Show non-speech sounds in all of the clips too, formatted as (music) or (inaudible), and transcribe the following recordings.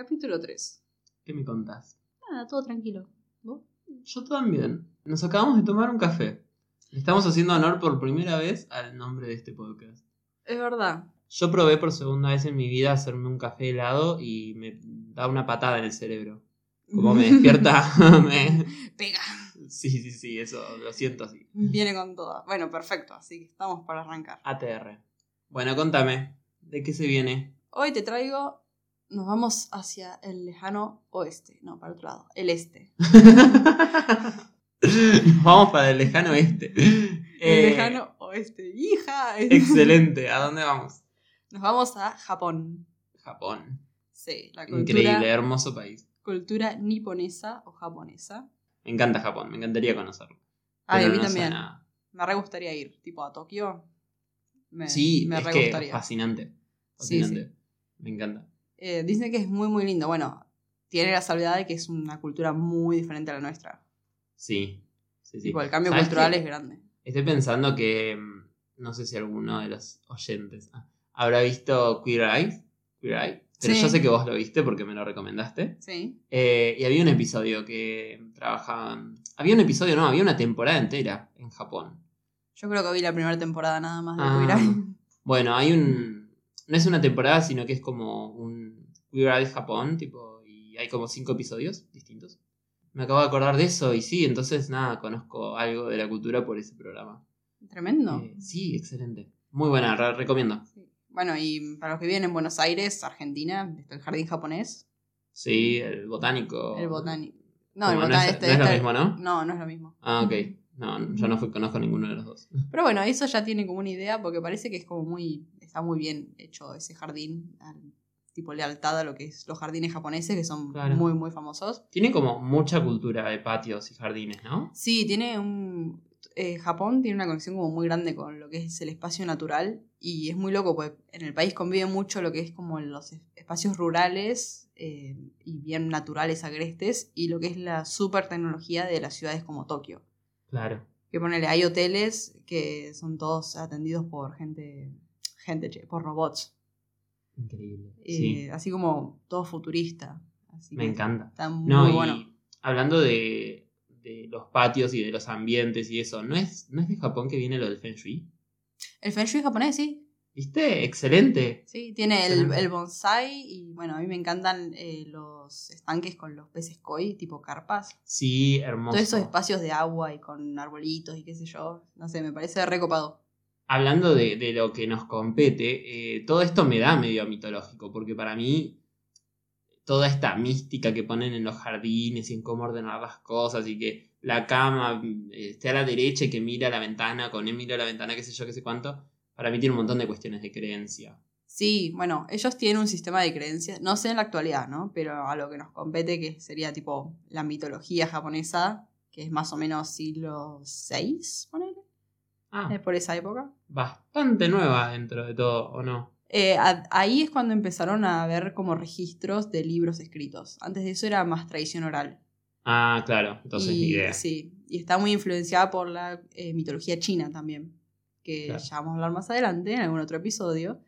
Capítulo 3. ¿Qué me contás? Nada, todo tranquilo. ¿Vos? Yo también. Nos acabamos de tomar un café. Estamos haciendo honor por primera vez al nombre de este podcast. Es verdad. Yo probé por segunda vez en mi vida hacerme un café helado y me da una patada en el cerebro. Como me despierta, (laughs) (laughs) me... Pega. Sí, sí, sí, eso lo siento así. Viene con todo. Bueno, perfecto. Así que estamos para arrancar. ATR. Bueno, contame, ¿de qué se viene? Hoy te traigo. Nos vamos hacia el lejano oeste. No, para el otro lado. El este. (laughs) (laughs) Nos vamos para el lejano este. El Eh, lejano oeste. ¡Hija! Excelente, ¿a dónde vamos? Nos vamos a Japón. Japón. Sí, la cultura, Increíble, hermoso país. cultura niponesa o japonesa. Me encanta Japón, me encantaría conocerlo. Ay, a mí no también. Me re gustaría ir, tipo a Tokio. Me, Sí, me es re que gustaría. fascinante. Sí, Fascinante. Me encanta. Eh, dicen que es muy, muy lindo. Bueno, tiene la salvedad de que es una cultura muy diferente a la nuestra. Sí. Sí, sí. Tipo, el cambio ¿Sabes cultural es grande. Estoy pensando que. mm, No sé si alguno de los oyentes ah, habrá visto Queer Eye. Queer Eye. Pero Sí. yo sé que vos lo viste porque me lo recomendaste. Sí. Eh, y había un episodio que trabajaban. Había un episodio, no, había una temporada entera en Japón. Yo creo que vi la primera temporada nada más de Ah. Queer Eye. Bueno, hay un. No es una temporada, sino que es como un Queer Eye Japón, tipo. Y hay como cinco episodios distintos. Me acabo de acordar de eso y sí, entonces nada, conozco algo de la cultura por ese programa. Tremendo. Eh, sí, excelente. Muy buena, re- recomiendo. Sí. Bueno, y para los que viven en Buenos Aires, Argentina, está el jardín japonés, Sí, el botánico. el botánico. No, el no botánico. es, no es lo mismo, ¿no? No, no es lo mismo. Ah, ok. No, yo no fui, conozco ninguno de los dos. Pero bueno, eso ya tiene como una idea porque parece que es como muy. Está muy bien hecho ese jardín. tipo lealtad a lo que es los jardines japoneses, que son Claro. muy, muy famosos. Tiene como mucha cultura de patios y jardines, ¿no? Sí, tiene un. eh, Japón tiene una conexión como muy grande con lo que es el espacio natural y es muy loco, porque en el país convive mucho lo que es como los es- espacios rurales eh, y bien naturales, agrestes, y lo que es la super tecnología de las ciudades como Tokio. Claro. Que ponele, hay hoteles que son todos atendidos por gente, gente, che, por robots, Increíble. eh, Sí, así como todo futurista. Así me que encanta. Está muy No, bueno. hablando de, de los patios y de los ambientes y eso, ¿no es, ¿no es de Japón que viene lo del Feng Shui? El Feng Shui japonés, sí, ¿Viste? Excelente. Sí, tiene el, Excelente. el bonsai y bueno, a mí me encantan eh, los estanques con los peces koi, tipo carpas. Sí, hermoso. Todos esos espacios de agua y con arbolitos y qué sé yo. No sé, me parece recopado. Hablando de, de lo que nos compete, eh, todo esto me da medio mitológico, porque para mí toda esta mística que ponen en los jardines y en cómo ordenar las cosas y que la cama eh, esté a la derecha y que mira a la ventana, con él mira a la ventana, qué sé yo, qué sé cuánto, para mí tiene un montón de cuestiones de creencia. Sí, bueno, ellos tienen un sistema de creencias, no sé en la actualidad, ¿no? Pero a lo que nos compete, que sería tipo la mitología japonesa, que es más o menos siglo VI, ponele, Ah, eh, por esa época. bastante nueva dentro de todo, ¿o no? Eh, a- ahí es cuando empezaron a ver como registros de libros escritos. Antes de eso era más tradición oral. Ah, claro, entonces y, ni idea. Sí, y está muy influenciada por la eh, mitología china también, que Claro. ya vamos a hablar más adelante en algún otro episodio.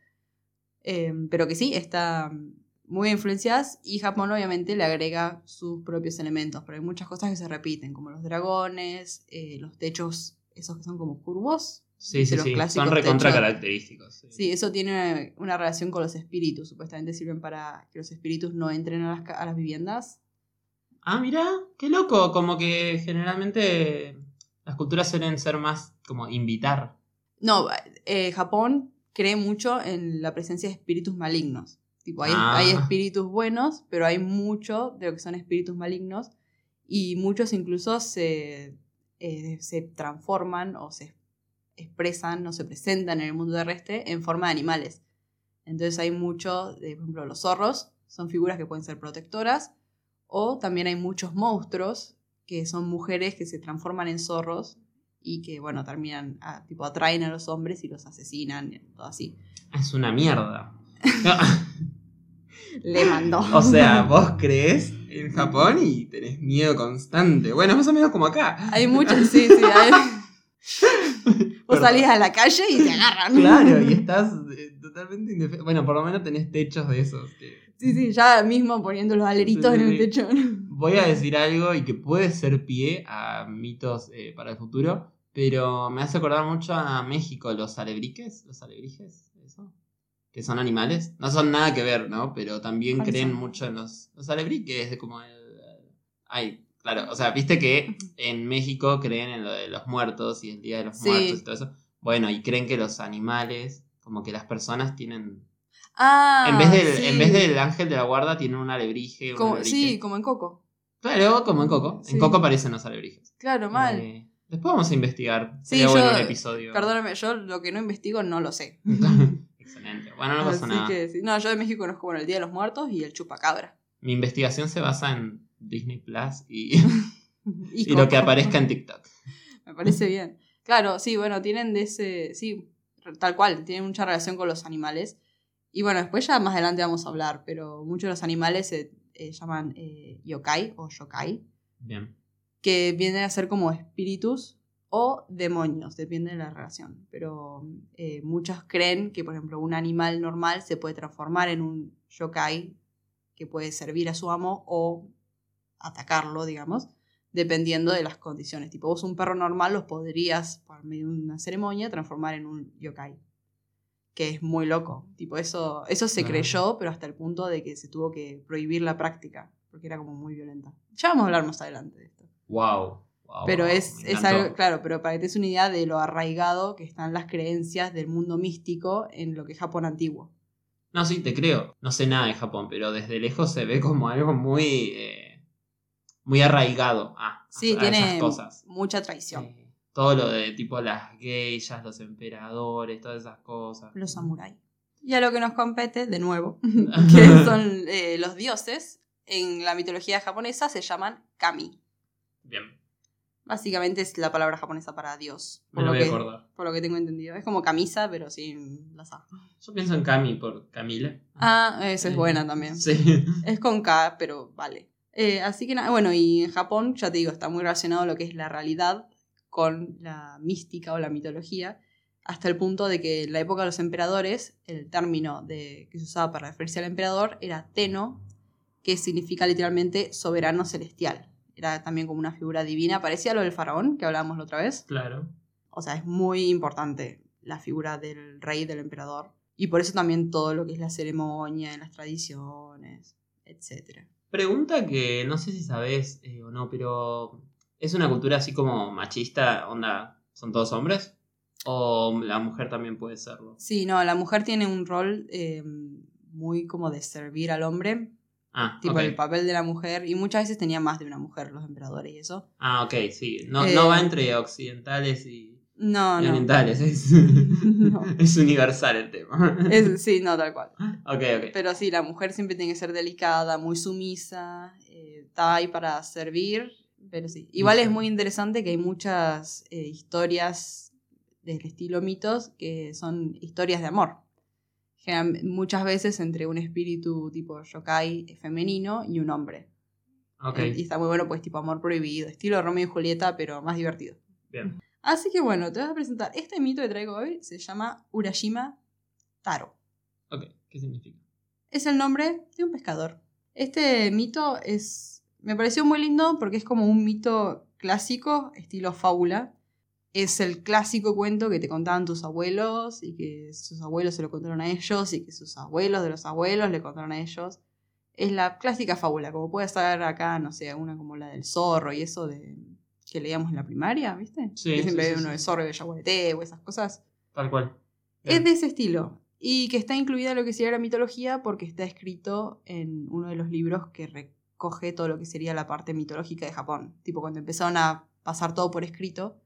Eh, pero que sí, está muy influenciadas y Japón obviamente le agrega sus propios elementos, pero hay muchas cosas que se repiten, como los dragones, eh, los techos, esos que son como curvos. Sí, sí, los sí, son recontra característicos. sí. Sí, eso tiene una relación con los espíritus, supuestamente sirven para que los espíritus no entren a las, a las viviendas. Ah, mira, qué loco, como que generalmente las culturas suelen ser más como invitar. No, eh, Japón cree mucho en la presencia de espíritus malignos. Tipo, hay, Ah. hay espíritus buenos, pero hay mucho de lo que son espíritus malignos y muchos incluso se, eh, se transforman o se expresan o se presentan en el mundo terrestre en forma de animales. Entonces hay mucho, de, por ejemplo, los zorros son figuras que pueden ser protectoras o también hay muchos monstruos que son mujeres que se transforman en zorros y que, bueno, terminan, a- tipo, atraen a los hombres y los asesinan, y todo así. Es una mierda. (laughs) Le mandó. o sea, vos crees en Japón y tenés miedo constante. Bueno, más o menos como acá. Hay muchos, sí, sí. Hay... (laughs) Vos salís a la calle y te agarran. Claro, y estás eh, totalmente indefenso. Bueno, por lo menos tenés techos de esos. que- Sí, sí, ya mismo poniendo los aleritos Sí, en el techo. Voy a decir algo y que puede ser pie a mitos eh, para el futuro, pero me hace acordar mucho a México, los alebrijes, los alebrijes, eso, que son animales. No son nada que ver, ¿no? Pero también ¿Cuáles creen mucho en los, los alebrijes, de como el... Ay, claro, o sea, viste que en México creen en lo de los muertos y el Día de los Sí. Muertos y todo eso. Bueno, y creen que los animales, como que las personas tienen... Ah, en, vez del, sí. en vez del ángel de la guarda, tienen un alebrije. un Como- alebrije. sí, como en Coco. Claro, como en Coco. Sí. En Coco aparecen los alebrijes. Claro, mal. Eh, después vamos a investigar. Sí, Sería bueno yo- un episodio. Perdóname, yo lo que no investigo no lo sé. (laughs) Excelente. Bueno, no pasa Así nada. que sí. No, yo de México conozco bueno, el Día de los Muertos y el Chupacabra. Mi investigación se basa en Disney Plus y, Y, (laughs) (laughs) y lo que aparezca en TikTok. Me parece bien. Claro, sí, bueno, tienen de ese. Sí, tal cual, tienen mucha relación con los animales. Y bueno, después ya más adelante vamos a hablar, pero muchos de los animales se eh, llaman eh, yokai o yokai, Bien. que vienen a ser como espíritus o demonios, depende de la relación. Pero eh, muchos creen que, por ejemplo, un animal normal se puede transformar en un yokai que puede servir a su amo o atacarlo, digamos, dependiendo de las condiciones. Tipo, vos un perro normal los podrías, por medio de una ceremonia, transformar en un yokai. Que es muy loco. Tipo, eso, eso se Claro. creyó, pero hasta el punto de que se tuvo que prohibir la práctica, porque era como muy violenta. Ya vamos a hablar más adelante de esto. Wow. wow, Pero es, es algo, claro, pero para que te des una idea de lo arraigado que están las creencias del mundo místico en lo que es Japón antiguo. No, sí, te creo. No sé nada de Japón, pero desde lejos se ve como algo muy. eh, muy arraigado a, Sí, a tiene esas cosas. mucha traición. Todo lo de tipo las geishas, los emperadores, todas esas cosas. Los samuráis. Y a lo que nos compete, de nuevo, (laughs) (laughs) que son eh, los dioses, en la mitología japonesa se llaman kami. Bien, Básicamente es la palabra japonesa para dios. me Por lo lo, voy a que, acordar. por lo que tengo entendido. Es como camisa, pero sin las A. Yo pienso en Cami por Camila. Ah, esa es Eh, buena también. Sí. Es con K, pero vale. Eh, así que bueno, y en Japón, ya te digo, está muy relacionado lo que es la realidad con la mística o la mitología, hasta el punto de que en la época de los emperadores, el término de, que se usaba para referirse al emperador era Teno, que significa literalmente soberano celestial. Era también como una figura divina, parecía lo del faraón que hablábamos la otra vez. Claro. O sea, es muy importante la figura del rey, del emperador. Y por eso también todo lo que es la ceremonia, las tradiciones, etc. Pregunta que no sé si sabes eh, o no, pero ¿es una cultura así como machista? Onda, ¿son todos hombres? ¿O la mujer también puede serlo? Sí, no, la mujer tiene un rol eh, muy como de servir al hombre, Ah, tipo ok. el papel de la mujer, y muchas veces tenía más de una mujer los emperadores y eso. Ah, ok, sí. No, Eh, no va entre occidentales y, No, y no. orientales. Es, (laughs) (laughs) No. es universal el tema. Es- sí, no, tal cual. ok, ok. Pero sí, la mujer siempre tiene que ser delicada, muy sumisa, eh, está ahí para servir, pero sí. Igual es muy interesante que hay muchas eh, historias del estilo mitos que son historias de amor. General- muchas veces entre un espíritu tipo yokai femenino y un hombre. Eh, Y está muy bueno, pues tipo amor prohibido, estilo Romeo y Julieta, pero más divertido. bien. Así que bueno, te voy a presentar. Este mito que traigo hoy se llama Urashima Taro. Ok, ¿qué significa? es el nombre de un pescador. Este mito es. Me pareció muy lindo porque es como un mito clásico, estilo fábula. Es el clásico cuento que te contaban tus abuelos y que sus abuelos se lo contaron a ellos y que sus abuelos de los abuelos le contaron a ellos. Es la clásica fábula, como puede estar acá, no sé, una como la del zorro y eso de que leíamos en la primaria, ¿viste? Sí, que siempre sí, hay sí, uno sí. de zorro y de yaguareté o esas cosas. Tal cual. Es de ese estilo. Y que está incluida en lo que sería la mitología porque está escrito en uno de los libros que recoge todo lo que sería la parte mitológica de Japón. Tipo, cuando empezaron a pasar todo por escrito,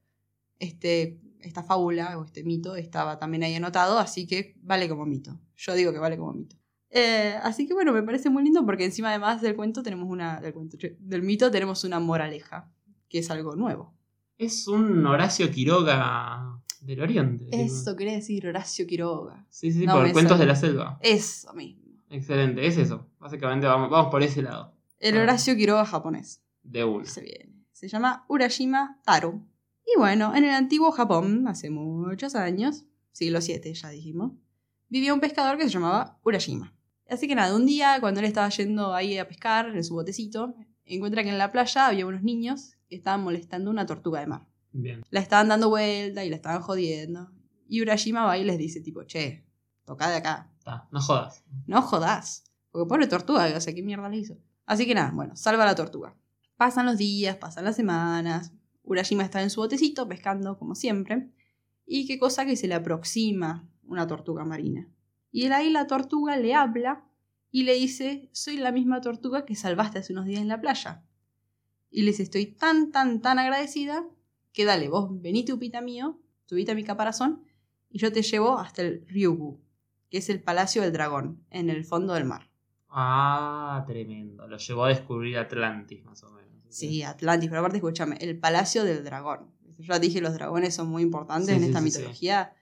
este, esta fábula o este mito estaba también ahí anotado, así que vale como mito. Yo digo que vale como mito. Eh, así que bueno, me parece muy lindo porque encima además del cuento tenemos una. Del, cuento, del mito tenemos una moraleja, que es algo nuevo. Es un Horacio Quiroga del Oriente. tipo. Eso quería decir Horacio Quiroga. Sí, sí, No, por Cuentos de la Selva. Eso mismo. Excelente, es eso. Básicamente vamos, vamos por ese lado. El Ah. Horacio Quiroga japonés. De una. Se viene. Se llama Urashima Taro. Y bueno, en el antiguo Japón, hace muchos años, siglo VII ya dijimos, vivía un pescador que se llamaba Urashima. Así que nada, un día cuando él estaba yendo ahí a pescar en su botecito, encuentra que en la playa había unos niños que estaban molestando una tortuga de mar. Bien. La estaban dando vuelta y la estaban jodiendo. Y Urashima va y les dice tipo, che, toca de acá. Está, no jodas. No jodas. Porque pobre tortuga, o sea, ¿qué mierda le hizo? Así que nada, bueno, salva a la tortuga. Pasan los días, pasan las semanas. Urashima está en su botecito pescando como siempre. Y qué cosa que se le aproxima una tortuga marina. Y él ahí la tortuga le habla y le dice, soy la misma tortuga que salvaste hace unos días en la playa. Y les estoy tan, tan, tan agradecida que dale, vos venite upita mío, subite a mi caparazón y yo te llevo hasta el Ryugu, que es el Palacio del Dragón, en el fondo del mar. Ah, tremendo. Lo llevó a descubrir Atlantis, más o menos. Sí, Atlantis, pero aparte escúchame, el Palacio del Dragón. Ya dije, los dragones son muy importantes Sí, en sí, esta sí, mitología.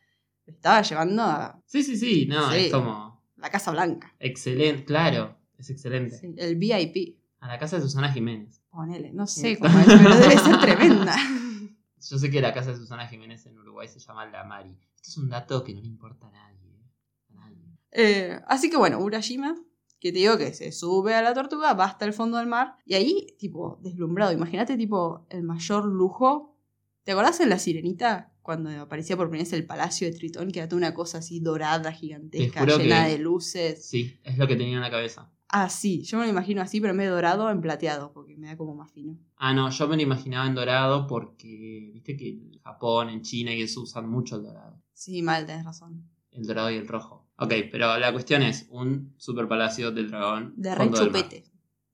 Lo estaba llevando a Sí, sí, sí. No, es como. la Casa Blanca, Excelente, claro. Es excelente. el VIP. A la casa de Susana Jiménez. Ponele, no sé cómo es, pero debe ser tremenda. (laughs) (laughs) Yo sé que la casa de Susana Jiménez en Uruguay se llama La Mari. Esto es un dato que no le importa a nadie. ¿eh? A nadie. Eh, así que bueno, Urashima, que te digo que se sube a la tortuga, va hasta el fondo del mar, y ahí, tipo, deslumbrado. Imagínate, tipo, el mayor lujo. ¿Te acordás en La Sirenita? Cuando aparecía por primera vez el palacio de Tritón, que era toda una cosa así dorada, gigantesca, llena de luces. Sí, es lo que tenía en la cabeza. Ah, sí, yo me lo imagino así, pero en vez de dorado, en plateado, porque me da como más fino. Ah, no, yo me lo imaginaba en dorado porque viste que en Japón, en China y eso usan mucho el dorado. Sí, mal, tenés razón. El dorado y el rojo. Ok, pero la cuestión es un super palacio del dragón. De re chupete.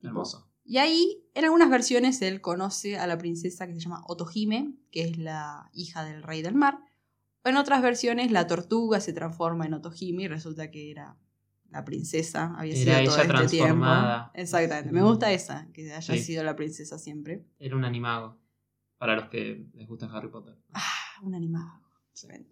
Hermoso. Y ahí, en algunas versiones, él conoce a la princesa que se llama Otohime, que es la hija del rey del mar. En otras versiones, la tortuga se transforma en Otohime y resulta que era la princesa, había Era sido ella todo este tiempo. transformada. Exactamente, me gusta esa, que haya Sí. sido la princesa siempre. Era un animago. Para los que les gusta Harry Potter. Ah, un animado. Tremendo.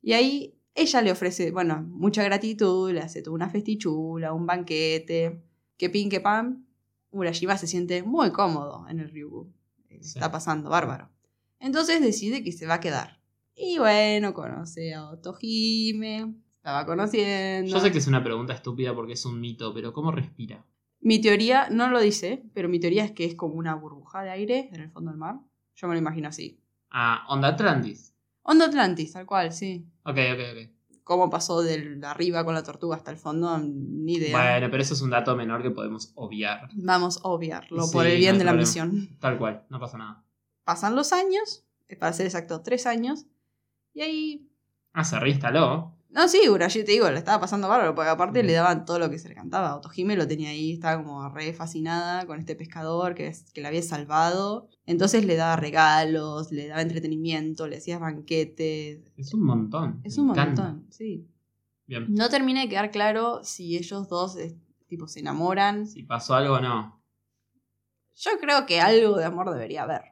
Y ahí ella le ofrece, bueno, mucha gratitud, le hace toda una festichula, un banquete, que pin que pan. Urashima se siente muy cómodo en el Ryugu. Sí. Está pasando bárbaro. Entonces decide que se va a quedar. Y bueno, conoce a Otohime, estaba conociendo. Yo sé que es una pregunta estúpida porque es un mito, pero ¿cómo respira? Mi teoría, no lo dice, pero mi teoría es que es como una burbuja de aire en el fondo del mar. Yo me lo imagino así. Ah, Onda Atlantis. Onda Atlantis, tal cual, sí. Ok, ok, ok. cómo pasó de arriba con la tortuga hasta el fondo, ni idea. Bueno, pero eso es un dato menor que podemos obviar. Vamos a obviarlo Sí, por el bien de la problema. misión. Tal cual, no pasa nada. Pasan los años, para ser exacto, tres años, y ahí. Ah, se reinstaló. No, sí, Urashi, te digo, le estaba pasando bárbaro, porque aparte Mm. le daban todo lo que se le cantaba. Otojime lo tenía ahí, estaba como re fascinada con este pescador que, es- que la había salvado. Entonces le daba regalos, le daba entretenimiento, le hacía banquetes. Es un montón. Es un montón, sí. Bien. No termina de quedar claro si ellos dos tipo se enamoran. Si pasó algo o no. Yo creo que algo de amor debería haber.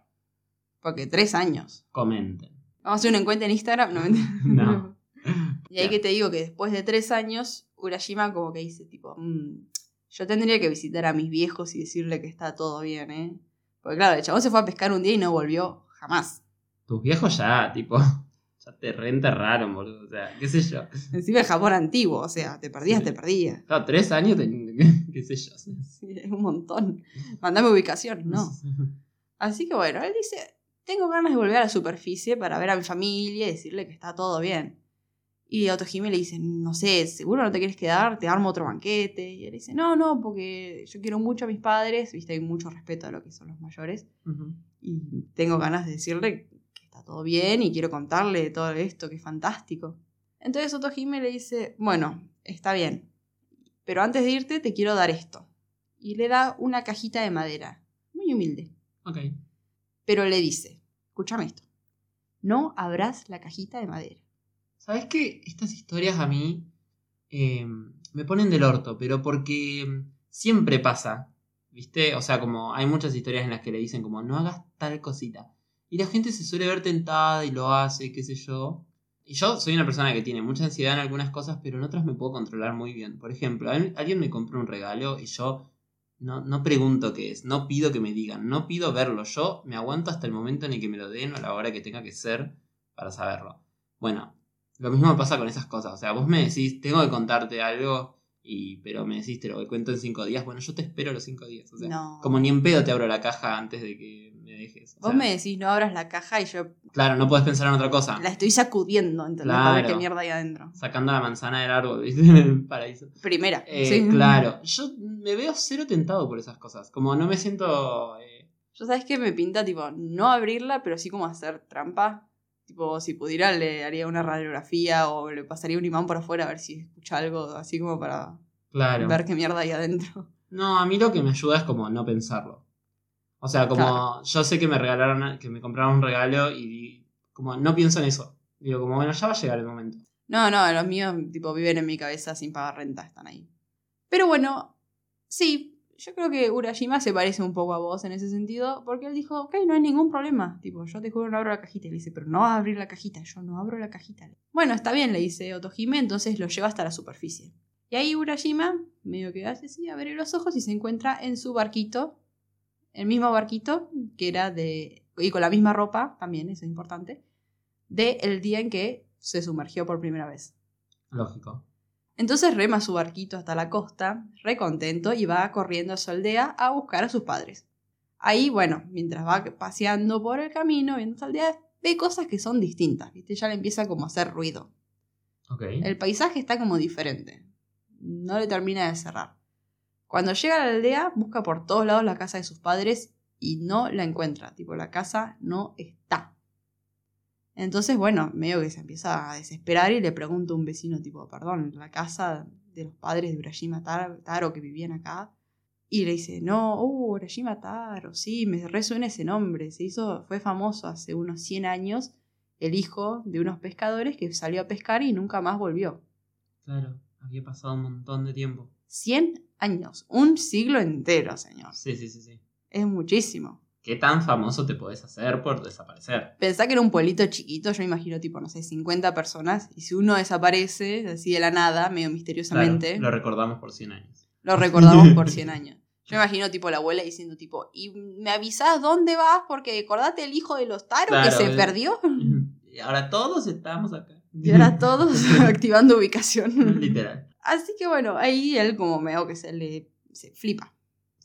Porque tres años. Comenten. Vamos a hacer una encuesta en Instagram. No. (laughs) No. (laughs) Y ahí que te digo que después de tres años, Urashima como que dice, tipo, "Mm, yo tendría que visitar a mis viejos y decirle que está todo bien, ¿eh? Porque claro, el chabón se fue a pescar un día y no volvió jamás. Tus viejos ya, tipo, (laughs) ya te reenterraron, boludo. O sea, qué sé yo. Encima el Japón antiguo, o sea, te perdías, Sí. te perdías. Claro, tres años, te- (laughs) qué sé yo. Sí, es un montón. Mandame ubicación, no. (laughs) Así que bueno, él dice, tengo ganas de volver a la superficie para ver a mi familia y decirle que está todo bien. Y Otojime le dice, no sé, ¿seguro no te quieres quedar? Te armo otro banquete. Y él dice, no, no, porque yo quiero mucho a mis padres, viste, hay mucho respeto a lo que son los mayores. Y tengo ganas de decirle que está todo bien y quiero contarle todo esto, que es fantástico. Entonces Otojime le dice, bueno, está bien, pero antes de irte te quiero dar esto. Y le da una cajita de madera, muy humilde. Ok. Pero le dice, escúchame esto, no abras la cajita de madera. ¿Sabes qué? Estas historias a mí eh, me ponen del orto, pero porque siempre pasa, ¿viste? O sea, como hay muchas historias en las que le dicen como no hagas tal cosita. Y la gente se suele ver tentada y lo hace, qué sé yo. Y yo soy una persona que tiene mucha ansiedad en algunas cosas, pero en otras me puedo controlar muy bien. Por ejemplo, al- alguien me compra un regalo y yo no, no pregunto qué es, no pido que me digan, no pido verlo. Yo me aguanto hasta el momento en el que me lo den o la hora que tenga que ser para saberlo. Bueno, lo mismo me pasa con esas cosas. O sea, vos me decís, tengo que contarte algo Y, pero me decís, te lo cuento en cinco días. Bueno, yo te espero los cinco días. O sea, no. como ni en pedo te abro la caja antes de que me dejes. O Vos sea, me decís, no abras la caja y yo Claro, no puedes pensar en otra cosa. la estoy sacudiendo, ¿entendés? Para ver Claro. qué mierda hay adentro. Sacando la manzana del árbol, ¿viste? En (laughs) el paraíso. Primera. Eh, sí. Claro, yo me veo cero tentado por esas cosas. Como no me siento. eh, Yo sabes que me pinta, tipo, no abrirla, pero sí como hacer trampa. Tipo, si pudiera le haría una radiografía o le pasaría un imán por afuera a ver si escucha algo, así como para claro. ver qué mierda hay adentro. No, a mí lo que me ayuda es como no pensarlo. O sea, como Claro. yo sé que me regalaron, que me compraron un regalo y como no pienso en eso. Digo, como bueno, ya va a llegar el momento. No, no, los míos, tipo, viven en mi cabeza sin pagar renta, están ahí. Pero bueno, sí, yo creo que Urashima se parece un poco a vos en ese sentido, porque él dijo, ok, no hay ningún problema. Tipo, yo te juro, no abro la cajita. Y le dice, pero no vas abrir la cajita. Yo no abro la cajita. Bueno, está bien, le dice Otohime, entonces lo lleva hasta la superficie. Y ahí Urashima, medio que hace así, abre los ojos y se encuentra en su barquito, el mismo barquito, que era de. y con la misma ropa, también, eso es importante, de el día en que se sumergió por primera vez. Lógico. Entonces rema su barquito hasta la costa, re contento, y va corriendo a su aldea a buscar a sus padres. Ahí, bueno, mientras va paseando por el camino, viendo su aldea, ve cosas que son distintas, ¿viste? Ya le empieza como a hacer ruido. Ok. El paisaje está como diferente. No le termina de cerrar. Cuando llega a la aldea, busca por todos lados la casa de sus padres y no la encuentra. Tipo, la casa no está. Entonces, bueno, medio que se empieza a desesperar y le pregunta a un vecino, tipo, perdón, la casa de los padres de Urashima Tar- Taro que vivían acá. Y le dice, no, uh, Urashima Taro, sí, me resuena ese nombre. Se hizo, fue famoso hace unos 100 años el hijo de unos pescadores que salió a pescar y nunca más volvió. Claro, había pasado un montón de tiempo. 100 años, un siglo entero, señor. Sí, sí, sí, sí. Es muchísimo. ¿Qué tan famoso te podés hacer por desaparecer? Pensá que era un pueblito chiquito, yo me imagino tipo, no sé, 50 personas, y si uno desaparece así de la nada, medio misteriosamente, Claro, lo recordamos por 100 años. lo recordamos por 100 (laughs) años. Yo me imagino tipo la abuela diciendo tipo, ¿y me avisás dónde vas? Porque acordate el hijo de los Taro que se eh. perdió. (laughs) Y ahora todos estamos acá. Y ahora (laughs) todos activando ubicación. Literal. Así que bueno, ahí él como medio que se le se flipa.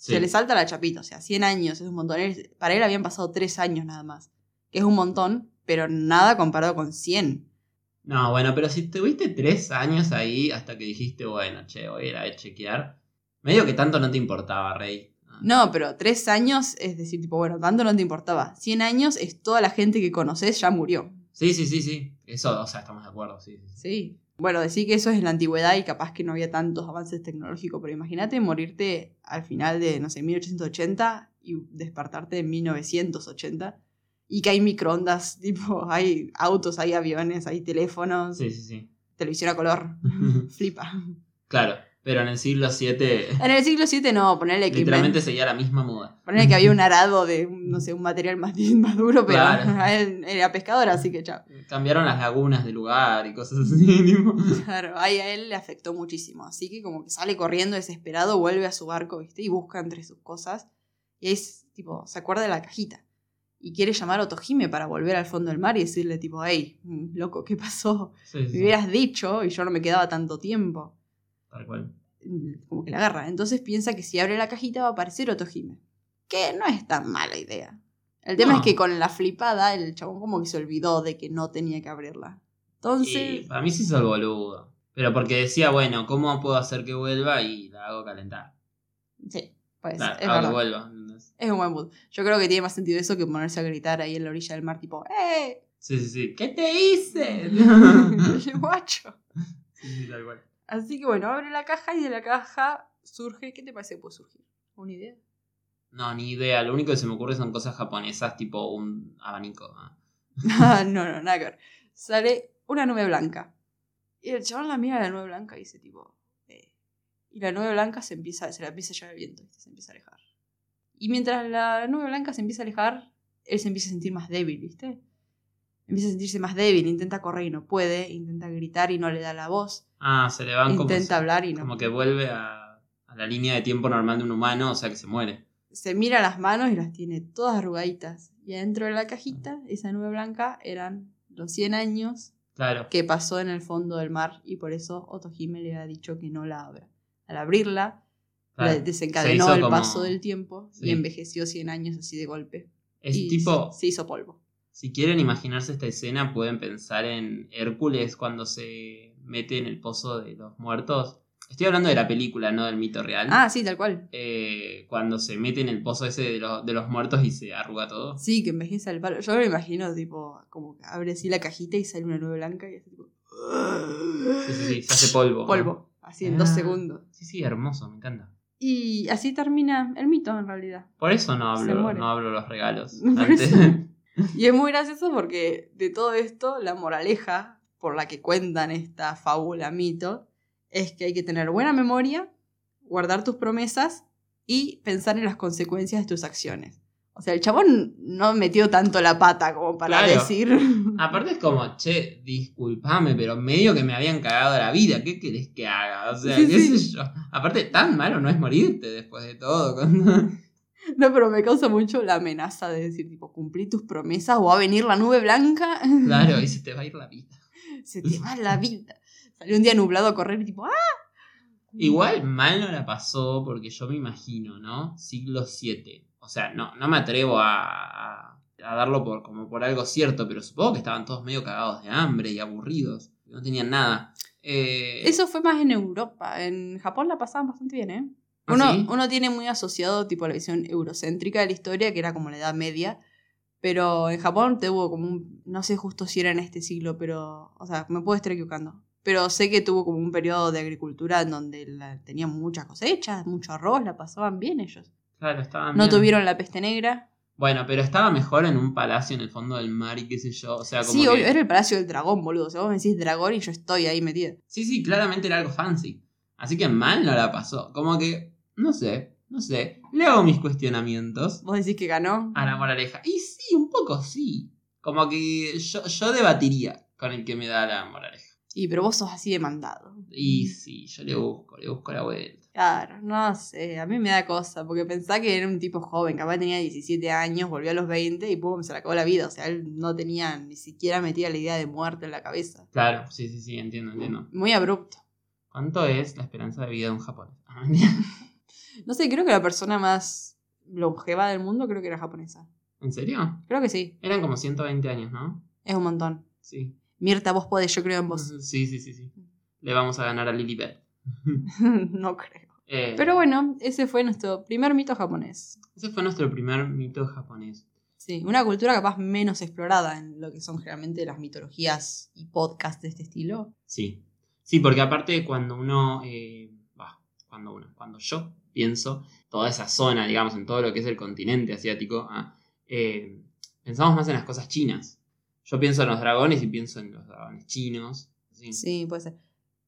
Sí. Se le salta la chapita, o sea, 100 años es un montón. Él- para él habían pasado 3 años nada más, que es un montón, pero nada comparado con 100. No, bueno, pero si tuviste tres años ahí hasta que dijiste, bueno, che, voy a ir a chequear. Medio que tanto no te importaba, Rey. No, pero 3 años es decir, tipo, bueno, tanto no te importaba. 100 años es toda la gente que conoces ya murió. Sí, sí, sí, sí. Eso, o sea, estamos de acuerdo, sí. sí, sí. Sí. Bueno, decir que eso es en la antigüedad y capaz que no había tantos avances tecnológicos, pero imagínate morirte al final de, no sé, 1880 y despertarte en 1980 y que hay microondas, (laughs) tipo, hay autos, hay aviones, hay teléfonos, Sí, sí, sí. televisión a color. (laughs) Flipa. claro, pero en el siglo VII En el siglo VII no, ponerle que, literalmente seguía la misma moda. ponerle que había un arado de, no sé, un material más, (laughs) más duro, pero Claro. (laughs) él era pescador, así que chao. Cambiaron las lagunas de lugar y cosas así. (laughs) tipo. Claro, ahí a él le afectó muchísimo. Así que como que sale corriendo desesperado, vuelve a su barco, ¿viste? Y busca entre sus cosas. Y ahí tipo, se acuerda de la cajita. Y quiere llamar a Otojime para volver al fondo del mar y decirle, tipo, hey, mm, loco, ¿qué pasó? Sí, sí, Me hubieras dicho y yo no me quedaba tanto tiempo. Tal cual. Mm, Como que la agarra. Entonces piensa que si abre la cajita va a aparecer Otojime. Que no es tan mala idea. El tema No. es que con la flipada el chabón como que se olvidó de que no tenía que abrirla. Entonces... Y para mí sí hizo el boludo. Pero porque decía, bueno, ¿cómo puedo hacer que vuelva? Y la hago calentar. Sí, pues Claro, es verdad. vuelva. Es un buen mood. Yo creo que tiene más sentido eso que ponerse a gritar ahí en la orilla del mar, tipo, ¡eh! Sí, sí, sí. ¿Qué te hice? (laughs) (laughs) ¡Guacho! sí, sí, tal cual. Así que bueno, abre la caja y de la caja surge. ¿Qué te parece que puede surgir? ¿Una idea? No, ni idea. Lo único que se me ocurre son cosas japonesas, tipo un abanico. ¿no? Ah, no, nada que ver. Sale una nube blanca. Y el chabón la mira a la nube blanca y dice, tipo, eh. Y la nube blanca se empieza, se la empieza a llevar el viento, se empieza a alejar. Y mientras la nube blanca se empieza a alejar, él se empieza a sentir más débil, ¿viste? Empieza a sentirse más débil, intenta correr y no puede, intenta gritar y no le da la voz, Ah, se le van como, intenta hablar y no. como que vuelve a, a la línea de tiempo normal de un humano, o sea que se muere. Se mira las manos y las tiene todas arrugaditas. Y adentro de la cajita, esa nube blanca, eran los 100 años Claro. que pasó en el fondo del mar y por eso Otohime le ha dicho que no la abra. al abrirla, Claro. la- desencadenó el como- paso del tiempo Sí. y envejeció 100 años así de golpe. Es Y tipo, Se hizo polvo. Si quieren imaginarse esta escena, pueden pensar en Hércules cuando se mete en el pozo de los muertos. Estoy hablando de la película, no del mito real. Ah, sí, tal cual. Eh, cuando se mete en el pozo ese de, los- de los muertos y se arruga todo. Sí, que envejece al palo. Yo me lo imagino, tipo, como que abre así la cajita y sale una nube blanca y así, tipo. Sí, sí, sí, se hace polvo. Polvo, así en dos Ah. segundos. Sí, sí, hermoso, me encanta. Y así termina el mito, en realidad. Por eso no hablo, no hablo los regalos. (laughs) Antes-. (laughs) Y es muy gracioso porque de todo esto, la moraleja por la que cuentan esta fábula mito es que hay que tener buena memoria, guardar tus promesas y pensar en las consecuencias de tus acciones. O sea, el chabón no metió tanto la pata como para Claro. decir. (laughs) Aparte es como, che, disculpame, pero medio que me habían cagado la vida. ¿Qué querés que haga? O sea, Sí, qué sí. sé yo. Aparte, tan malo no es morirte después de todo. (laughs) cuando- No, pero me causa mucho la amenaza de decir, tipo, cumplí tus promesas o va a venir la nube blanca. Claro, y (laughs) se te va a ir la vida. Se te va la vida. Salió un día nublado a correr y tipo, ¡ah! Igual mal no la pasó porque yo me imagino, ¿no? Siglo VII. O sea, no, no me atrevo a, a- a darlo por, como por algo cierto, pero supongo que estaban todos medio cagados de hambre y aburridos. No tenían nada. Eh, Eso fue más en Europa. En Japón la pasaban bastante bien, ¿eh? ¿Ah, Uno, sí? uno tiene muy asociado tipo la visión eurocéntrica de la historia, que era como la Edad Media. Pero en Japón tuvo como un. No sé justo si era en este siglo, pero. O sea, me puedo estar equivocando. Pero sé que tuvo como un periodo de agricultura en donde la- tenían muchas cosechas, mucho arroz, la pasaban bien ellos. Claro, estaban No bien. tuvieron la peste negra. Bueno, pero estaba mejor en un palacio en el fondo del mar y qué sé yo. O sea, como Sí, que- obvio, era el Palacio del Dragón, boludo. O sea, vos me decís dragón y yo estoy ahí metida. Sí, sí, claramente era algo fancy. Así que mal no la pasó. Como que, no sé, no sé. Le hago mis cuestionamientos Vos decís que ganó. a la moraleja. Y sí, un poco sí. Como que yo, yo debatiría con el que me da la moraleja. Y pero vos sos así demandado. Y sí, yo le busco, le busco la vuelta. Claro, no sé, a mí me da cosa, porque pensá que era un tipo joven, capaz tenía 17 años, volvió a los 20 y pum, se le acabó la vida. O sea, él no tenía ni siquiera metida la idea de muerte en la cabeza. Claro, sí, sí, sí, entiendo, entiendo. Muy abrupto. ¿Cuánto es la esperanza de vida de un japonés? (laughs) No sé, creo que la persona más longeva del mundo creo que era japonesa. ¿En serio? Creo que sí, Eran como 120 años, ¿no? es un montón. Sí. Mirta, vos podés, yo creo en vos. (laughs) Sí, sí, sí, sí. Le vamos a ganar a Lilibet. (laughs) no creo. Eh, Pero bueno, ese fue nuestro primer mito japonés. Ese fue nuestro primer mito japonés. Sí, una cultura capaz menos explorada en lo que son generalmente las mitologías y podcasts de este estilo. Sí. Sí, porque aparte cuando uno, eh, bah, cuando uno, cuando yo pienso toda esa zona, digamos, en todo lo que es el continente asiático, ah, eh, pensamos más en las cosas chinas. Yo pienso en los dragones y pienso en los dragones chinos. ¿sí? Sí, puede ser.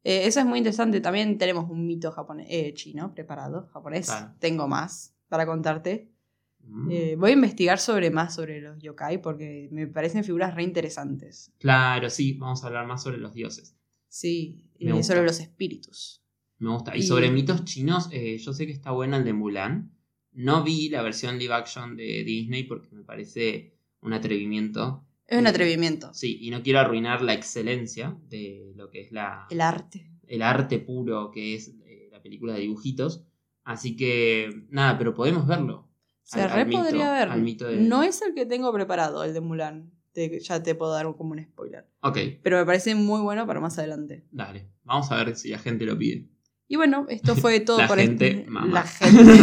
Eh, eso es muy interesante. También tenemos un mito japonés, eh, chino preparado, japonés. Claro. Tengo más para contarte. Mm. Eh, voy a investigar sobre más sobre los yokai porque me parecen figuras re interesantes. Claro, sí, vamos a hablar más sobre los dioses. Sí, gusta. sobre los espíritus. Me gusta. Y, sobre mitos chinos, eh, yo sé que está buena el de Mulan. No vi la versión live action de Disney porque me parece un atrevimiento. Es un atrevimiento. Sí, y no quiero arruinar la excelencia de lo que es la, El arte. el arte puro que es eh, la película de dibujitos. Así que, nada, pero podemos verlo. Se Al- re al mito- podría ver. al mito de- No es el que tengo preparado, el de Mulan. Te- ya te puedo dar como un spoiler. Ok, Pero me parece muy bueno para más adelante. dale. Vamos a ver si la gente lo pide. Y bueno, esto fue (laughs) todo La por gente, este. mamá. La gente.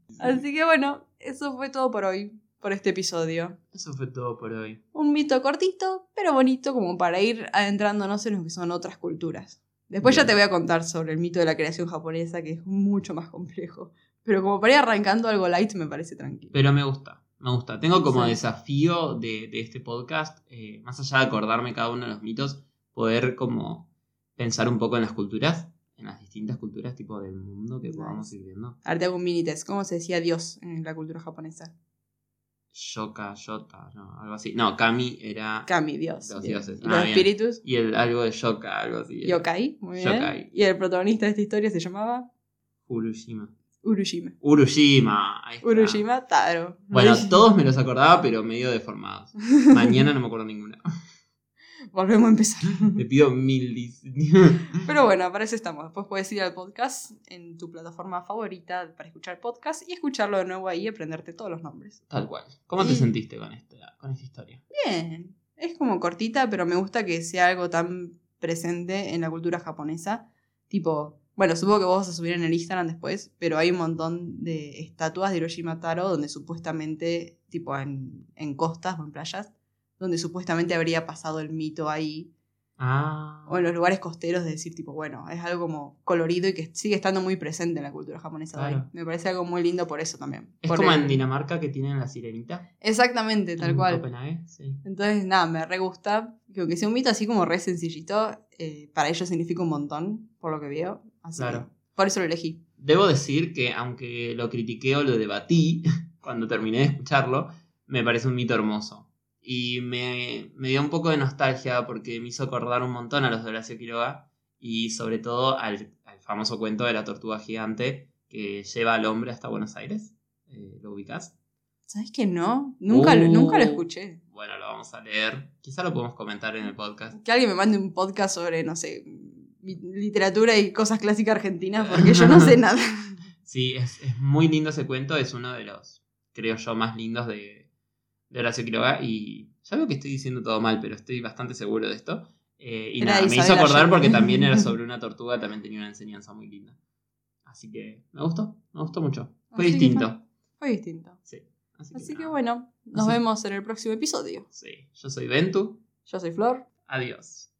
(laughs) Así que bueno, eso fue todo por hoy, por este episodio. Eso fue todo por hoy. Un mito cortito, pero bonito como para ir adentrándonos en lo que son otras culturas. Después ya te voy a contar sobre el mito de la creación japonesa, que es mucho más complejo. Pero como para ir arrancando algo light me parece tranquilo. Pero me gusta, me gusta. Tengo como Sí. desafío de, de este podcast, eh, más allá de acordarme cada uno de los mitos, poder como pensar un poco en las culturas, en las distintas culturas tipo del mundo que podamos ir viendo. Ahora te hago un mini test. ¿Cómo se decía Dios en la cultura japonesa? Shoka, Yota, no, algo así. No, Kami era... Kami, Dios. Los Bien. dioses. ¿Y Ah, los espíritus? Y el algo de Shoka, algo así. era. Yokai, muy bien. Yokai. Y el protagonista de esta historia se llamaba Urushima. Urushima. Urushima. ahí está. Urushima Taro. Bueno, todos me los acordaba, pero medio deformados. (laughs) Mañana no me acuerdo ninguno. Volvemos a empezar. Te pido mil dis. (laughs) (laughs) Pero bueno, para eso estamos. Después puedes ir al podcast en tu plataforma favorita para escuchar podcast y escucharlo de nuevo ahí y aprenderte todos los nombres. Tal cual. ¿Cómo te sentiste con esta, con esta historia? Bien. Es como cortita, pero me gusta que sea algo tan presente en la cultura japonesa. Tipo, bueno, supongo que vos vas a subir en el Instagram después, pero hay un montón de estatuas de Hiroshima Taro donde supuestamente, tipo en, en costas o en playas, donde supuestamente habría pasado el mito ahí. Ah. O en los lugares costeros de decir, tipo, bueno, es algo como colorido y que sigue estando muy presente en la cultura japonesa. de ahí. Claro. Me parece algo muy lindo por eso también. Es Por como el- en Dinamarca que tienen la sirenita. Exactamente, tal en cual. Copenhague, sí. Entonces, nada, me re gusta. Que aunque sea un mito así como re sencillito, eh, para ellos significa un montón, por lo que veo. Así Claro. que por eso lo elegí. Debo decir que aunque lo critiqué o lo debatí (laughs) cuando terminé de escucharlo, me parece un mito hermoso. Y me, me dio un poco de nostalgia porque me hizo acordar un montón a los de Horacio Quiroga y sobre todo al, al famoso cuento de la tortuga gigante que lleva al hombre hasta Buenos Aires. Eh, ¿Lo ubicás? ¿Sabes que no? Nunca, lo, Uh. nunca lo escuché. Bueno, lo vamos a leer. Quizá lo podemos comentar en el podcast. Que alguien me mande un podcast sobre, no sé, literatura y cosas clásicas argentinas, porque (laughs) yo no sé nada. Sí, es, es muy lindo ese cuento, es uno de los, creo yo, más lindos de, de Horacio Quiroga y ya veo que estoy diciendo todo mal, pero estoy bastante seguro de esto. Eh, y nada, me hizo acordar porque también era sobre (laughs) una tortuga, también tenía una enseñanza muy linda. Así que me gustó, me gustó mucho. Fue Así distinto. fue- distinto. Sí. Así, Así que bueno, nos Así- vemos en el próximo episodio. Sí, yo soy Ventu. Yo soy Flor. Adiós.